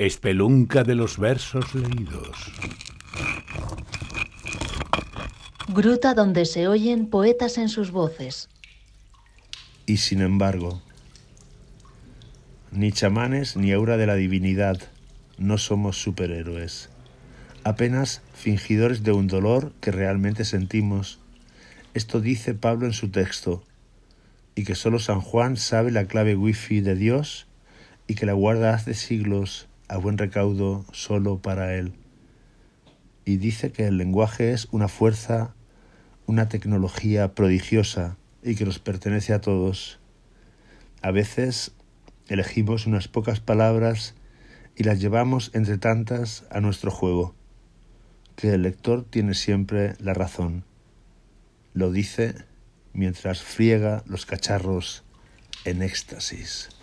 Espelunca de los versos leídos. Gruta donde se oyen poetas en sus voces. Y sin embargo, ni chamanes ni aura de la divinidad, no somos superhéroes, apenas fingidores de un dolor que realmente sentimos. Esto dice Pablo en su texto, y que solo San Juan sabe la clave wifi de Dios y que la guarda hace siglos a buen recaudo solo para él. Y dice que el lenguaje es una fuerza, una tecnología prodigiosa y que nos pertenece a todos. A veces elegimos unas pocas palabras y las llevamos entre tantas a nuestro juego, que el lector tiene siempre la razón. Lo dice mientras friega los cacharros en éxtasis.